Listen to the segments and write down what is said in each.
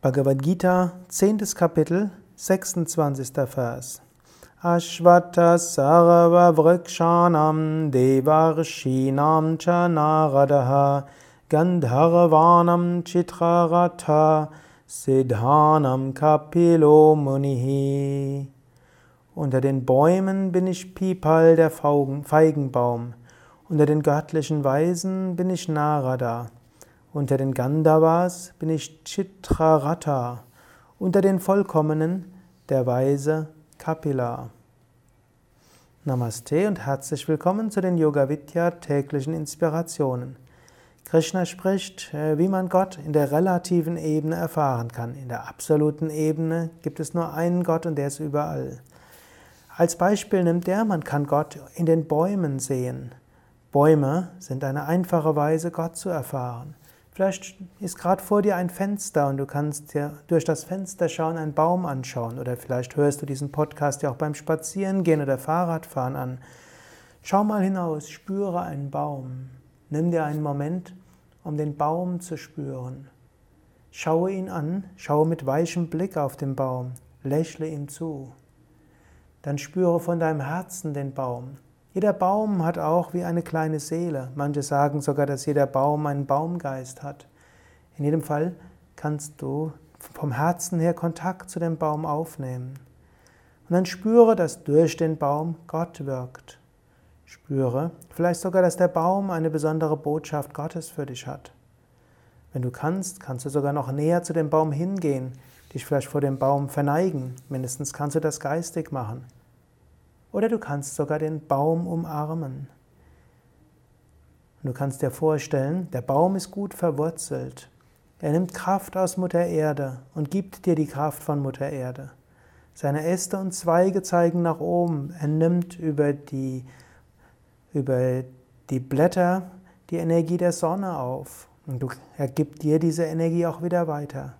Bhagavad Gita, 10. Kapitel, 26. Vers. Ashvata sarva vrikshanam devarshinam cha naradaha gandharvanam chitraratha siddhanam kapilo munihi. Unter den Bäumen bin ich Pipal, der Feigenbaum. Unter den göttlichen Weisen bin ich Narada. Unter den Gandhavas bin ich Chitraratha. Unter den Vollkommenen der Weise Kapila. Namaste und herzlich willkommen zu den Yoga Vidya täglichen Inspirationen. Krishna spricht, äh, wie man Gott in der relativen Ebene erfahren kann. In der absoluten Ebene gibt es nur einen Gott und der ist überall. Als Beispiel nimmt er, man kann Gott in den Bäumen sehen. Bäume sind eine einfache Weise, Gott zu erfahren. Vielleicht ist gerade vor dir ein Fenster und du kannst dir durch das Fenster schauen, einen Baum anschauen. Oder vielleicht hörst du diesen Podcast ja auch beim Spazierengehen oder Fahrradfahren an. Schau mal hinaus, spüre einen Baum. Nimm dir einen Moment, um den Baum zu spüren. Schaue ihn an, schaue mit weichem Blick auf den Baum, lächle ihm zu. Dann spüre von deinem Herzen den Baum. Jeder Baum hat auch wie eine kleine Seele. Manche sagen sogar, dass jeder Baum einen Baumgeist hat. In jedem Fall kannst du vom Herzen her Kontakt zu dem Baum aufnehmen. Und dann spüre, dass durch den Baum Gott wirkt. Spüre vielleicht sogar, dass der Baum eine besondere Botschaft Gottes für dich hat. Wenn du kannst, kannst du sogar noch näher zu dem Baum hingehen, dich vielleicht vor dem Baum verneigen. Mindestens kannst du das geistig machen. Oder du kannst sogar den Baum umarmen. du kannst dir vorstellen, der Baum ist gut verwurzelt. Er nimmt Kraft aus Mutter Erde und gibt dir die Kraft von Mutter Erde. Seine Äste und Zweige zeigen nach oben. Er nimmt über die, über die Blätter die Energie der Sonne auf. Und er gibt dir diese Energie auch wieder weiter.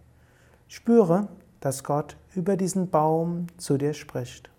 Spüre, dass Gott über diesen Baum zu dir spricht.